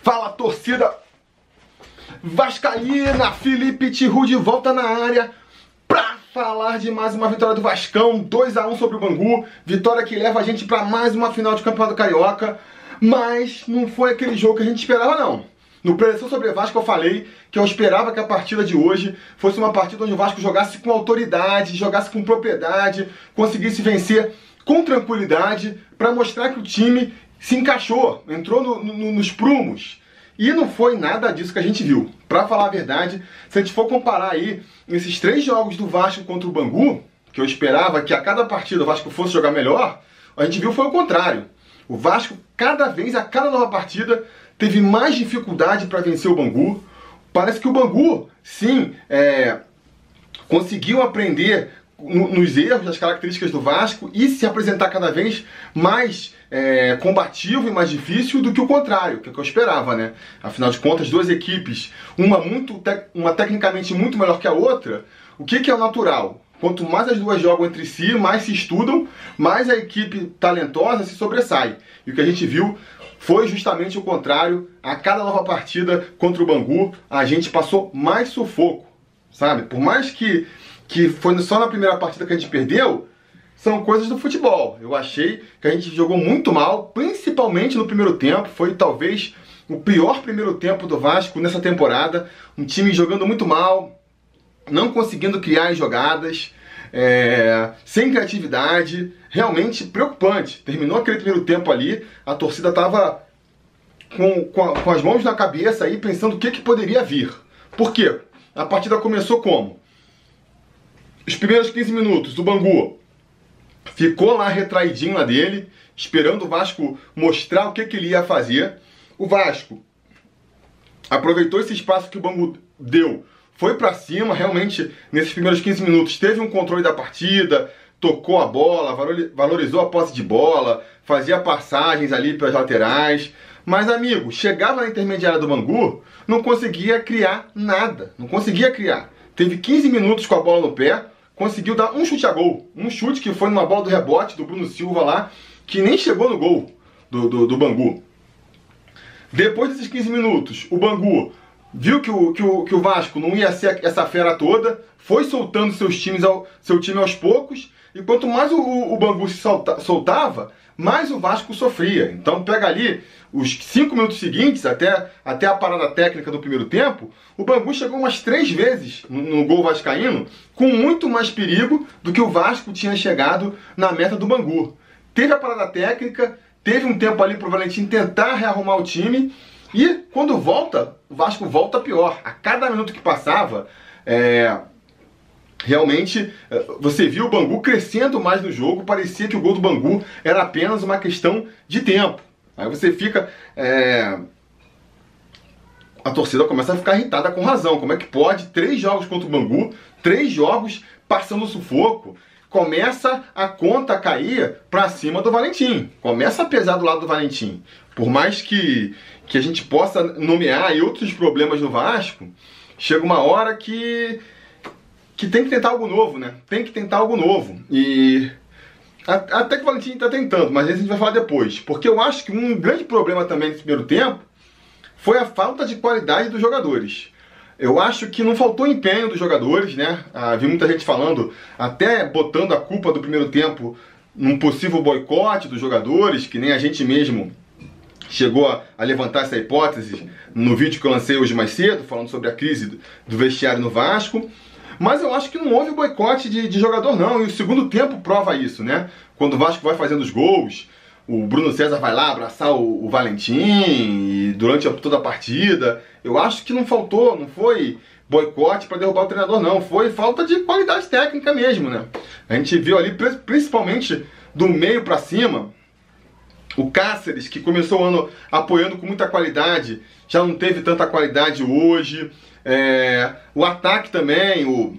Fala torcida Vascaína, Felipe Tiru de volta na área pra falar de mais uma vitória do Vascão, 2 a 1 sobre o Bangu, vitória que leva a gente para mais uma final de Campeonato Carioca, mas não foi aquele jogo que a gente esperava não. No Preleção sobre Vasco eu falei que eu esperava que a partida de hoje fosse uma partida onde o Vasco jogasse com autoridade, jogasse com propriedade, conseguisse vencer com tranquilidade para mostrar que o time se encaixou, entrou no, no, nos prumos. E não foi nada disso que a gente viu. Para falar a verdade, se a gente for comparar aí esses três jogos do Vasco contra o Bangu, que eu esperava que a cada partida o Vasco fosse jogar melhor, a gente viu foi o contrário. O Vasco, cada vez, a cada nova partida, teve mais dificuldade para vencer o Bangu. Parece que o Bangu, sim, é, conseguiu aprender nos erros, nas características do Vasco e se apresentar cada vez mais é, combativo e mais difícil do que o contrário, que é o que eu esperava, né? Afinal de contas, duas equipes, uma muito uma tecnicamente muito melhor que a outra, o que, que é o natural? Quanto mais as duas jogam entre si, mais se estudam, mais a equipe talentosa se sobressai. E o que a gente viu foi justamente o contrário. A cada nova partida contra o Bangu, a gente passou mais sufoco, sabe? Por mais que, que foi só na primeira partida que a gente perdeu, são coisas do futebol. Eu achei que a gente jogou muito mal, principalmente no primeiro tempo. Foi talvez o pior primeiro tempo do Vasco nessa temporada. Um time jogando muito mal, não conseguindo criar jogadas, é, sem criatividade. Realmente preocupante. Terminou aquele primeiro tempo ali, a torcida estava com, com, com, as mãos na cabeça aí, pensando o que, que poderia vir. Por quê? A partida começou como? Os primeiros 15 minutos, o Bangu ficou lá retraidinho na dele, esperando o Vasco mostrar o que, que ele ia fazer. O Vasco aproveitou esse espaço que o Bangu deu, foi para cima, realmente nesses primeiros 15 minutos teve um controle da partida, tocou a bola, valorizou a posse de bola, fazia passagens ali pelas laterais. Mas, amigo, chegava na intermediária do Bangu, não conseguia criar nada. Não conseguia criar. Teve 15 minutos com a bola no pé, conseguiu dar um chute a gol. Um chute que foi numa bola do rebote do Bruno Silva lá, que nem chegou no gol do, do, do Bangu. Depois desses 15 minutos, o Bangu viu que o, que, o, que o Vasco não ia ser essa fera toda, foi soltando seus times ao, seu time aos poucos, e quanto mais o, o Bangu se solta, soltava, mais o Vasco sofria. Então pega ali os cinco minutos seguintes, até, até a parada técnica do primeiro tempo, o Bangu chegou umas três vezes no, no, gol vascaíno, com muito mais perigo do que o Vasco tinha chegado na meta do Bangu. Teve a parada técnica, teve um tempo ali para o Valentim tentar rearrumar o time, e quando volta, o Vasco volta pior. A cada minuto que passava, é, realmente é, você viu o Bangu crescendo mais no jogo, parecia que o gol do Bangu era apenas uma questão de tempo. Aí você fica. É... A torcida começa a ficar irritada com razão. Como é que pode? Três jogos contra o Bangu, três jogos passando sufoco. Começa a conta a cair para cima do Valentim. Começa a pesar do lado do Valentim. Por mais que, que a gente possa nomear outros problemas no Vasco, chega uma hora que que tem que tentar algo novo, né? Tem que tentar algo novo. E até que o Valentim está tentando, mas a gente vai falar depois. Porque eu acho que um grande problema também nesse primeiro tempo foi a falta de qualidade dos jogadores. Eu acho que não faltou empenho dos jogadores, né? Ah, vi muita gente falando, até botando a culpa do primeiro tempo num possível boicote dos jogadores, que nem a gente mesmo chegou a, a, levantar essa hipótese no vídeo que eu lancei hoje mais cedo, falando sobre a crise do vestiário no Vasco. Mas eu acho que não houve boicote de, de jogador, não. E o segundo tempo prova isso, né? Quando o Vasco vai fazendo os gols, o Bruno César vai lá abraçar o, o Valentim durante a, toda a partida. Eu acho que não faltou, não foi boicote para derrubar o treinador, não. Foi falta de qualidade técnica mesmo, né? A gente viu ali, principalmente do meio para cima, o Cáceres, que começou o ano apoiando com muita qualidade, já não teve tanta qualidade hoje. É, o ataque também, o,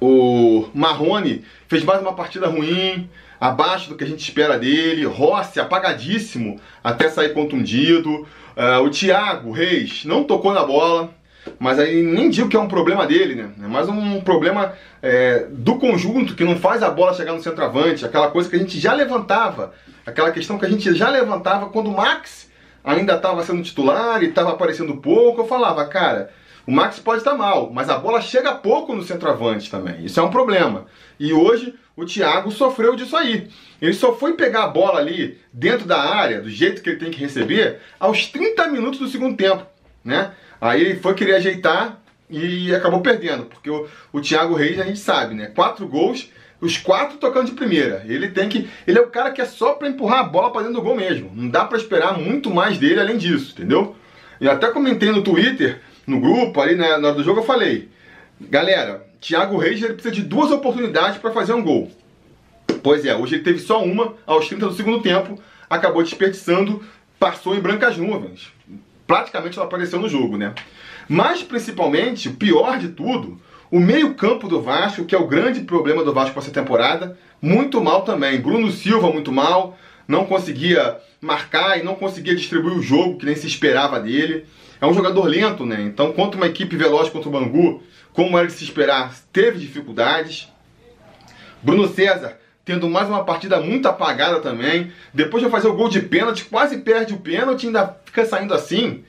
o Marrone fez mais uma partida ruim, abaixo do que a gente espera dele. Rossi apagadíssimo até sair contundido. Uh, o Thiago Reis não tocou na bola, mas aí nem digo que é um problema dele, né? É mais um problema é, do conjunto que não faz a bola chegar no centroavante, aquela coisa que a gente já levantava, aquela questão que a gente já levantava quando o Max ainda estava sendo titular e estava aparecendo pouco, eu falava, cara, o Max pode estar mal, mas a bola chega pouco no centroavante também. Isso é um problema. E hoje o Thiago sofreu disso aí. Ele só foi pegar a bola ali dentro da área, do jeito que ele tem que receber, aos 30 minutos do segundo tempo, né? Aí ele foi querer ajeitar e acabou perdendo, porque o, o Thiago Reis a gente sabe, né? Quatro gols, os quatro tocando de primeira. Ele tem que, ele é o cara que é só para empurrar a bola para dentro do gol mesmo. Não dá para esperar muito mais dele além disso, entendeu? E até comentei no Twitter, no grupo ali né, na hora do jogo eu falei, galera, Thiago Reis ele precisa de duas oportunidades para fazer um gol. Pois é, hoje ele teve só uma aos 30 do segundo tempo, acabou desperdiçando, passou em brancas nuvens. Praticamente não apareceu no jogo, né? Mas principalmente, o pior de tudo, o meio-campo do Vasco, que é o grande problema do Vasco essa temporada, muito mal também. Bruno Silva muito mal, não conseguia marcar e não conseguia distribuir o jogo que nem se esperava dele. É um jogador lento, né? Então, contra uma equipe veloz contra o Bangu, como era de se esperar, teve dificuldades. Bruno César tendo mais uma partida muito apagada também. Depois de fazer o gol de pênalti, quase perde o pênalti, ainda fica saindo assim.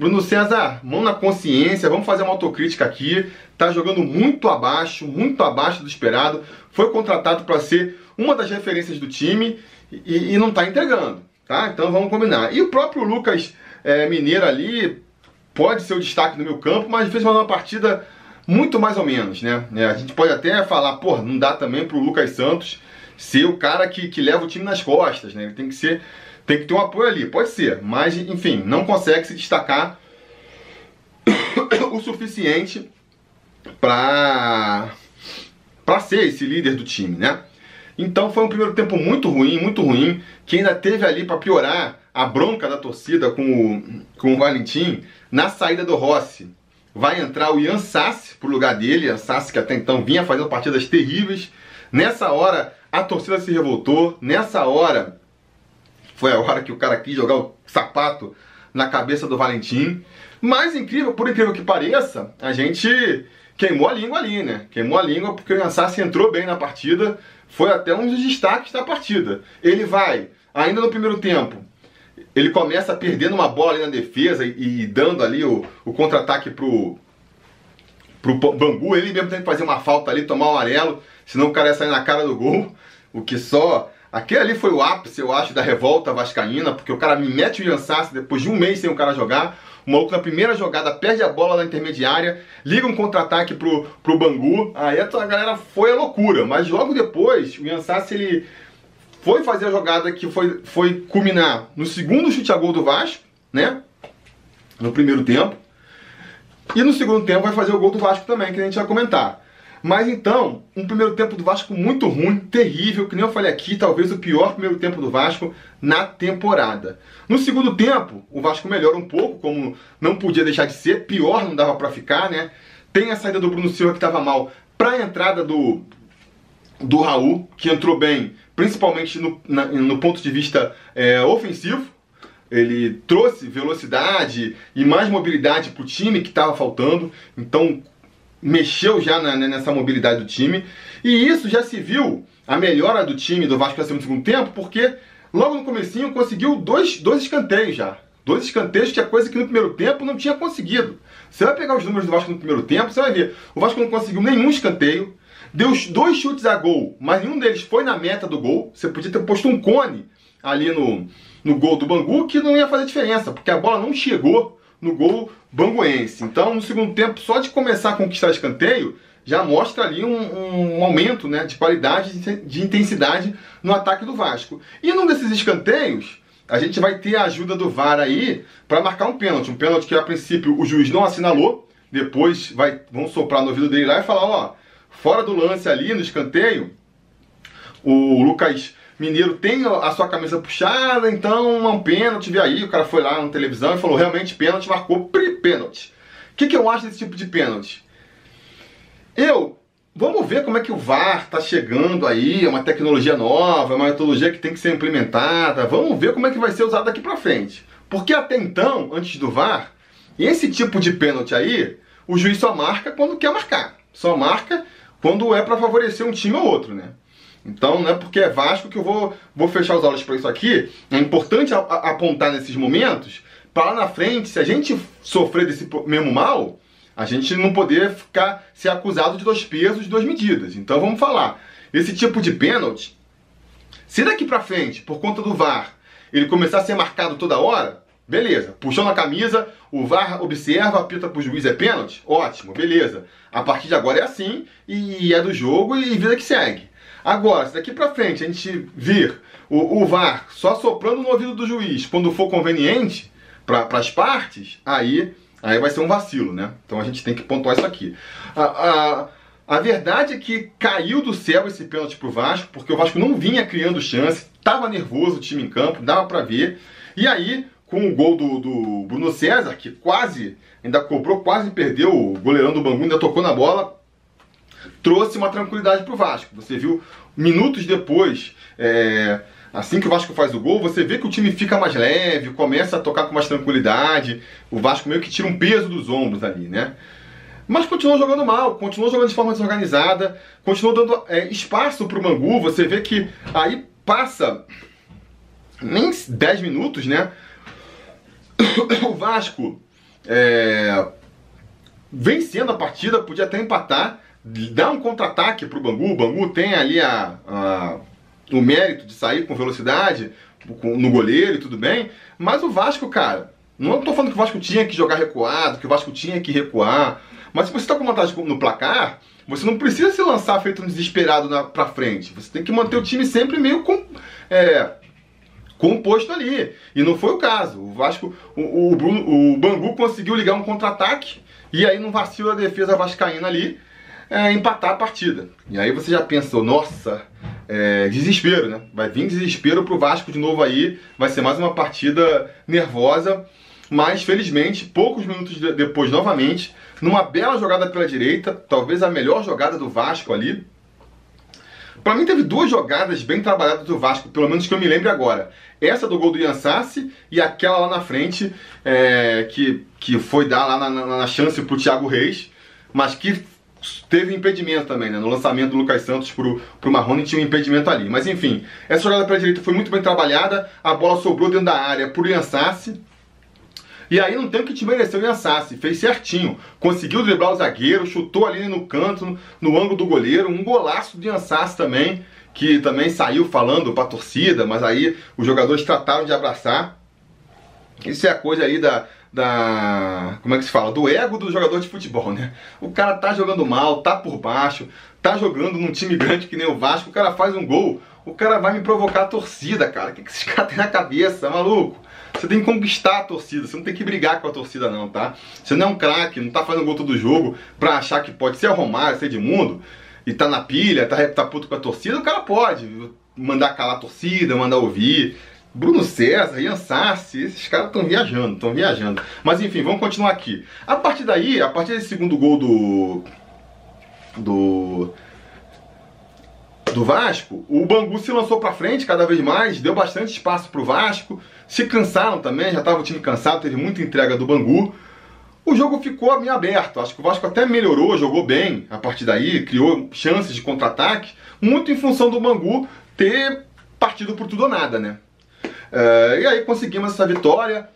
Bruno César, mão na consciência, vamos fazer uma autocrítica aqui. Tá jogando muito abaixo, muito abaixo do esperado. Foi contratado para ser uma das referências do time e, e, não tá entregando, tá? Então vamos combinar. E o próprio Lucas é, Mineiro ali pode ser o destaque no meu campo, mas fez uma partida muito mais ou menos, né? É, a gente pode até falar, pô, não dá também pro Lucas Santos ser o cara que, que leva o time nas costas, né? Ele tem que ser, tem que ter um apoio ali, pode ser, mas enfim, não consegue se destacar o suficiente para para ser esse líder do time, né? Então foi um primeiro tempo muito ruim, muito ruim, que ainda teve ali para piorar a bronca da torcida com o, com o Valentim na saída do Rossi. Vai entrar o Ian Sassi pro lugar dele, Ian Sassi que até então vinha fazendo partidas terríveis. Nessa hora a torcida se revoltou. Nessa hora, foi a hora que o cara quis jogar o sapato na cabeça do Valentim. Mas incrível, por incrível que pareça, a gente queimou a língua ali, né? Queimou a língua porque o Yansassi entrou bem na partida, foi até um dos destaques da partida. Ele vai, ainda no primeiro tempo, ele começa perdendo uma bola ali na defesa e, e dando ali o, o contra-ataque pro, pro Bangu. Ele mesmo tem que fazer uma falta ali, tomar um amarelo, senão o cara ia sair na cara do gol. O que só. Aquele ali foi o ápice, eu acho, da revolta vascaína, porque o cara me mete o Jansassi depois de um mês sem o cara jogar. O maluco na primeira jogada perde a bola na intermediária, liga um contra-ataque pro, pro Bangu. Aí a galera foi a loucura. Mas logo depois, o Jansassi ele foi fazer a jogada que foi, foi culminar no segundo chute a gol do Vasco, né? No primeiro tempo. E no segundo tempo vai fazer o gol do Vasco também, que a gente vai comentar. Mas então, um primeiro tempo do Vasco muito ruim, terrível, que nem eu falei aqui, talvez o pior primeiro tempo do Vasco na temporada. No segundo tempo, o Vasco melhora um pouco, como não podia deixar de ser, pior não dava para ficar, né? Tem a saída do Bruno Silva que estava mal, para a entrada do do Raul, que entrou bem, principalmente no, na, no ponto de vista é, ofensivo. Ele trouxe velocidade e mais mobilidade para o time que estava faltando. Então mexeu já na, né, nessa mobilidade do time. E isso já se viu a melhora do time do Vasco no segundo tempo, porque logo no comecinho conseguiu dois, dois escanteios já. Dois escanteios que é coisa que no primeiro tempo não tinha conseguido. Você vai pegar os números do Vasco no primeiro tempo, você vai ver. O Vasco não conseguiu nenhum escanteio, deu dois chutes a gol, mas nenhum deles foi na meta do gol. Você podia ter posto um cone ali no, no gol do Bangu que não ia fazer diferença, porque a bola não chegou no gol banguense. Então, no segundo tempo, só de começar a conquistar escanteio, já mostra ali um, um aumento né, de qualidade, de intensidade no ataque do Vasco. E num desses escanteios, a gente vai ter a ajuda do VAR aí para marcar um pênalti. Um pênalti que a princípio o juiz não assinalou, depois vai, vão soprar no ouvido dele lá e falar: ó, fora do lance ali no escanteio, o Lucas Mineiro tem a sua camisa puxada, então um pênalti, vê aí, o cara foi lá na televisão e falou, realmente pênalti, marcou pênalti. O que, que eu acho desse tipo de pênalti? Eu, vamos ver como é que o VAR está chegando aí, é uma tecnologia nova, é uma metodologia que tem que ser implementada, vamos ver como é que vai ser usado daqui para frente. Porque até então, antes do VAR, esse tipo de pênalti aí, o juiz só marca quando quer marcar. Só marca quando é para favorecer um time ou outro, né? Então não é porque é Vasco que eu vou, vou fechar os olhos para isso aqui. É importante a, a, apontar nesses momentos para na frente, se a gente sofrer desse mesmo mal, a gente não poder ficar ser acusado de dois pesos, duas medidas. Então vamos falar. Esse tipo de pênalti, se daqui para frente, por conta do VAR, ele começar a ser marcado toda hora, beleza. Puxou na camisa, o VAR observa, apita pro juiz, é pênalti? Ótimo, beleza. A partir de agora é assim, e é do jogo e vida que segue. Agora, se daqui para frente a gente vir o, o VAR só soprando no ouvido do juiz quando for conveniente para as partes, aí, aí vai ser um vacilo, né? Então a gente tem que pontuar isso aqui. A, a, a verdade é que caiu do céu esse pênalti pro Vasco, porque o Vasco não vinha criando chance, tava nervoso o time em campo, dava para ver. E aí, com o gol do, do Bruno César, que quase, ainda cobrou, quase perdeu, o goleirão do Bangu ainda tocou na bola, trouxe uma tranquilidade para o Vasco. Você viu minutos depois, é, assim que o Vasco faz o gol, você vê que o time fica mais leve, começa a tocar com mais tranquilidade. O Vasco meio que tira um peso dos ombros ali, né? Mas continuou jogando mal, continuou jogando de forma desorganizada, continuou dando é, espaço para o Mangu. Você vê que aí passa nem 10 minutos, né? O Vasco é, vencendo a partida, podia até empatar, dá um contra-ataque pro Bangu. O Bangu tem ali a, a, o mérito de sair com velocidade no goleiro e tudo bem. Mas o Vasco, cara, não estou falando que o Vasco tinha que jogar recuado, que o Vasco tinha que recuar. Mas se você está com vantagem no placar, você não precisa se lançar feito um desesperado na, pra frente. Você tem que manter o time sempre meio com, é, composto ali. E não foi o caso. O Vasco, o, o, Bruno, o Bangu conseguiu ligar um contra-ataque e aí não vacila a defesa vascaína ali é, empatar a partida. E aí você já pensou, nossa, é, desespero, né? Vai vir desespero pro Vasco de novo aí, vai ser mais uma partida nervosa, mas felizmente, poucos minutos depois, novamente, numa bela jogada pela direita, talvez a melhor jogada do Vasco ali. Para mim teve duas jogadas bem trabalhadas do Vasco, pelo menos que eu me lembre agora. Essa do gol do Ian Sassi e aquela lá na frente, é, que, que foi dar lá na, na, na chance pro Thiago Reis, mas que teve impedimento também, né? No lançamento do Lucas Santos pro, pro Marrone tinha um impedimento ali. Mas enfim, essa jogada pela direita foi muito bem trabalhada, a bola sobrou dentro da área pro Iansassi. E aí não tem o que te merecer o Iansassi, fez certinho. Conseguiu driblar o zagueiro, chutou ali no canto, no, no ângulo do goleiro, um golaço do Iansassi também, que também saiu falando pra torcida, mas aí os jogadores trataram de abraçar. Isso é a coisa aí da, da. Como é que se fala? Do ego do jogador de futebol, né? O cara tá jogando mal, tá por baixo, tá jogando num time grande que nem o Vasco, o cara faz um gol, o cara vai me provocar a torcida, cara. O que, que esses caras têm na cabeça, maluco? Você tem que conquistar a torcida, você não tem que brigar com a torcida, não, tá? Você não é um craque, não tá fazendo gol todo jogo pra achar que pode ser Romário, ser Edmundo, e tá na pilha, tá, tá puto com a torcida, o cara pode mandar calar a torcida, mandar ouvir. Bruno César, Ian Sassi, esses caras estão viajando, estão viajando. Mas enfim, vamos continuar aqui. A partir daí, a partir desse segundo gol do. do. do Vasco, o Bangu se lançou para frente cada vez mais, deu bastante espaço pro Vasco. Se cansaram também, já estava o time cansado, teve muita entrega do Bangu. O jogo ficou meio aberto. Acho que o Vasco até melhorou, jogou bem a partir daí, criou chances de contra-ataque, muito em função do Bangu ter partido por tudo ou nada, né? É, e aí conseguimos essa vitória.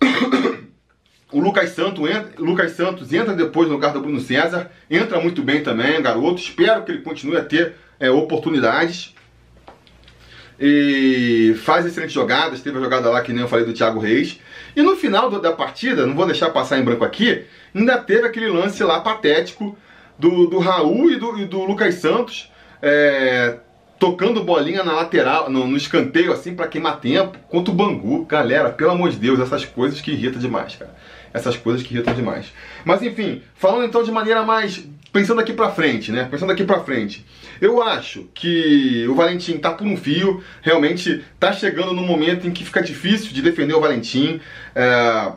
O Lucas Santos, entra, Lucas Santos entra depois no lugar do Bruno César, entra muito bem também, garoto. Espero que ele continue a ter é, oportunidades. E faz excelentes jogadas. Teve a jogada lá que nem eu falei do Thiago Reis. E no final da partida, não vou deixar passar em branco aqui, ainda teve aquele lance lá patético do, do Raul e do, e do Lucas Santos. É, tocando bolinha na lateral, no, no escanteio, assim, para queimar tempo, contra o Bangu. Galera, pelo amor de Deus, essas coisas que irritam demais, cara. Essas coisas que irritam demais. Mas enfim, falando então de maneira mais. Pensando aqui pra frente, né? Pensando aqui pra frente. Eu acho que o Valentim tá por um fio, realmente tá chegando no momento em que fica difícil de defender o Valentim. É...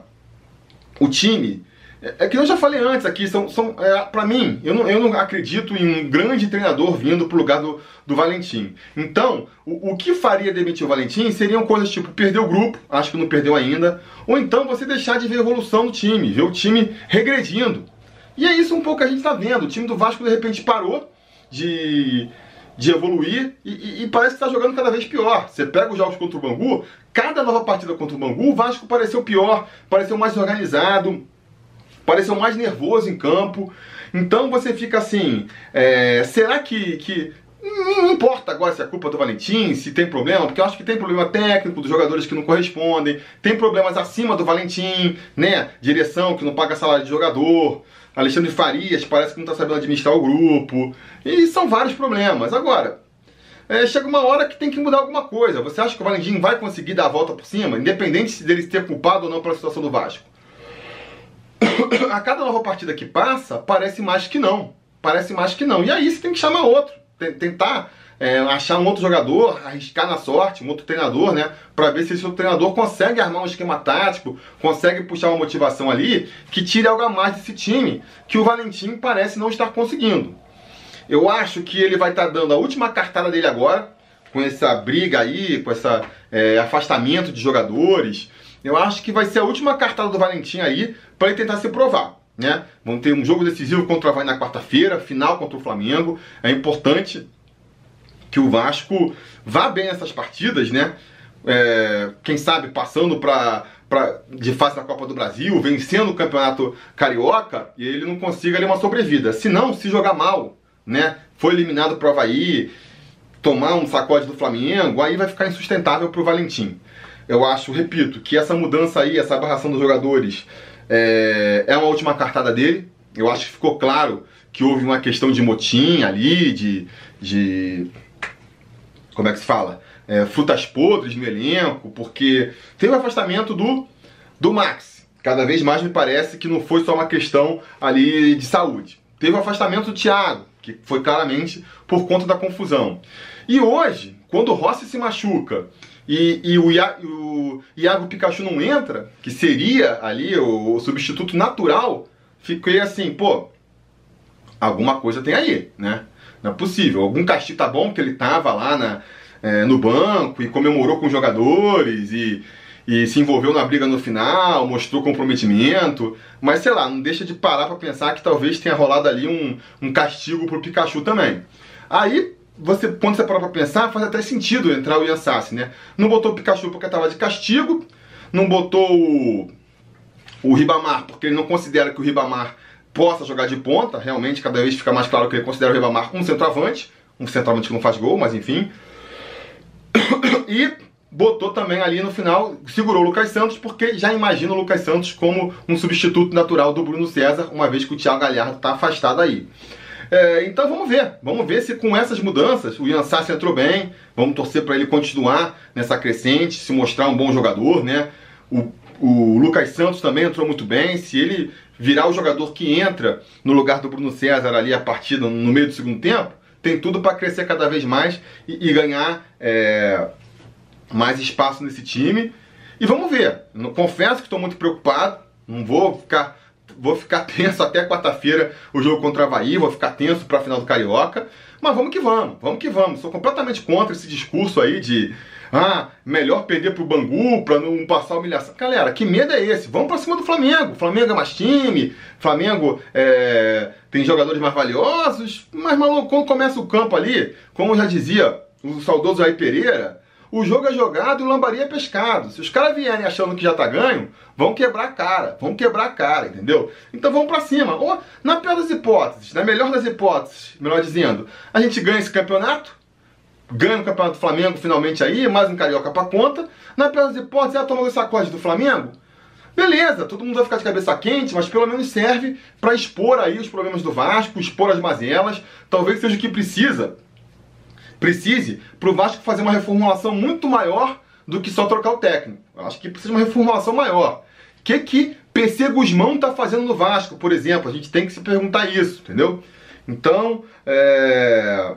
O time é que eu já falei antes aqui, são, são é, para mim, eu não, eu não acredito em um grande treinador vindo pro lugar do, do Valentim. Então, o, o que faria demitir o Valentim seriam coisas tipo perder o grupo, acho que não perdeu ainda, ou então você deixar de ver evolução do time, ver o time regredindo. E é isso um pouco que a gente está vendo. O time do Vasco de repente parou de, de evoluir e, e, e parece que está jogando cada vez pior. Você pega os jogos contra o Bangu, cada nova partida contra o Bangu, o Vasco pareceu pior, pareceu mais organizado, pareceu mais nervoso em campo. Então você fica assim, é, será que, que não importa agora se é culpa do Valentim, se tem problema, porque eu acho que tem problema técnico dos jogadores que não correspondem, tem problemas acima do Valentim, né? Direção que não paga salário de jogador, Alexandre Farias parece que não está sabendo administrar o grupo, e são vários problemas. Agora, é, chega uma hora que tem que mudar alguma coisa. Você acha que o Valentim vai conseguir dar a volta por cima, independente dele ser culpado ou não pela situação do Vasco? a cada nova partida que passa, parece mais que não. Parece mais que não. E aí você tem que chamar outro. Tentar é, achar um outro jogador, arriscar na sorte, um outro treinador, né? Para ver se esse outro treinador consegue armar um esquema tático, consegue puxar uma motivação ali que tire algo a mais desse time, que o Valentim parece não estar conseguindo. Eu acho que ele vai estar tá dando a última cartada dele agora, com essa briga aí, com esse é, afastamento de jogadores. Eu acho que vai ser a última cartada do Valentim aí para ele tentar se provar. Né? Vão ter um jogo decisivo contra o Havaí na quarta-feira, final contra o Flamengo. É importante que o Vasco vá bem nessas partidas, né? É, quem sabe passando para de fase da Copa do Brasil, vencendo o Campeonato Carioca, e ele não consiga ali uma sobrevida. Se não, se jogar mal, né? Foi eliminado para o Havaí, tomar um sacode do Flamengo, aí vai ficar insustentável para o Valentim. Eu acho, repito, que essa mudança aí, essa abarração dos jogadores, é, é uma última cartada dele. Eu acho que ficou claro que houve uma questão de motim ali, de. de como é que se fala? É, frutas podres no elenco, porque teve o afastamento do, do Max. Cada vez mais me parece que não foi só uma questão ali de saúde. Teve o afastamento do Thiago, que foi claramente por conta da confusão. E hoje, quando o Rossi se machuca e, e o, Ia, o, Iago Pikachu não entra, que seria ali o, o, substituto natural, fiquei assim, pô, alguma coisa tem aí, né? Não é possível. Algum castigo tá bom, porque ele tava lá na, é, no banco e comemorou com os jogadores e, e se envolveu na briga no final, mostrou comprometimento, mas sei lá, não deixa de parar para pensar que talvez tenha rolado ali um, um castigo pro Pikachu também. Aí você, quando você para pra pensar, faz até sentido entrar o Ian Sassi, né? Não botou o Pikachu porque estava de castigo, não botou o, o Ribamar porque ele não considera que o Ribamar possa jogar de ponta, realmente cada vez fica mais claro que ele considera o Ribamar um centroavante, um centroavante que não faz gol, mas enfim. E botou também ali no final, segurou o Lucas Santos, porque já imagina o Lucas Santos como um substituto natural do Bruno César, uma vez que o Thiago Galhardo está afastado aí. É, então vamos ver, vamos ver se com essas mudanças o Ian Sassi entrou bem, vamos torcer para ele continuar nessa crescente, se mostrar um bom jogador, né? O, o Lucas Santos também entrou muito bem, se ele virar o jogador que entra no lugar do Bruno César ali a partida no meio do segundo tempo, tem tudo para crescer cada vez mais e, e ganhar é, mais espaço nesse time. E vamos ver. Confesso que estou muito preocupado. Não vou ficar vou ficar tenso até quarta-feira o jogo contra o Havaí, vou ficar tenso para a final do Carioca. Mas vamos que vamos, vamos que vamos. Sou completamente contra esse discurso aí de ah, melhor perder pro Bangu para não passar humilhação. Galera, que medo é esse? Vamos para cima do Flamengo. Flamengo é mais time, Flamengo é, tem jogadores mais valiosos. Mas, maluco, quando começa o campo ali, como já dizia o saudoso Jair Pereira, o jogo é jogado e o lambaria é pescado. Se os caras vierem achando que já tá ganho, vão quebrar a cara, vão quebrar a cara, entendeu? Então vamos para cima. Ou, na pior das hipóteses, na melhor das hipóteses, melhor dizendo, a gente ganha esse campeonato, ganha o campeonato do Flamengo finalmente aí, mais um carioca pra conta. Na pior das hipóteses, é a toma do sacode do Flamengo. Beleza, todo mundo vai ficar de cabeça quente, mas pelo menos serve para expor aí os problemas do Vasco, expor as mazelas, talvez seja o que precisa precise para o Vasco fazer uma reformulação muito maior do que só trocar o técnico. Eu acho que precisa de uma reformulação maior. O que, que PC Guzmão está fazendo no Vasco, por exemplo? A gente tem que se perguntar isso, entendeu? Então, é...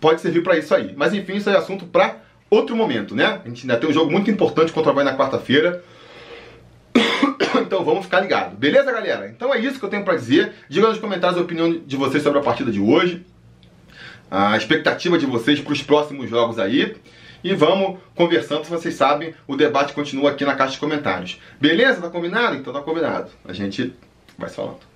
pode servir para isso aí. Mas enfim, isso é assunto para outro momento, né? A gente ainda tem um jogo muito importante contra o Havaí na quarta-feira. Então vamos ficar ligados. Beleza, galera? Então é isso que eu tenho para dizer. Diga nos comentários a opinião de vocês sobre a partida de hoje a expectativa de vocês para os próximos jogos aí. E vamos conversando, vocês sabem, o debate continua aqui na caixa de comentários. Beleza? Tá combinado? Então tá combinado. A gente vai se falando.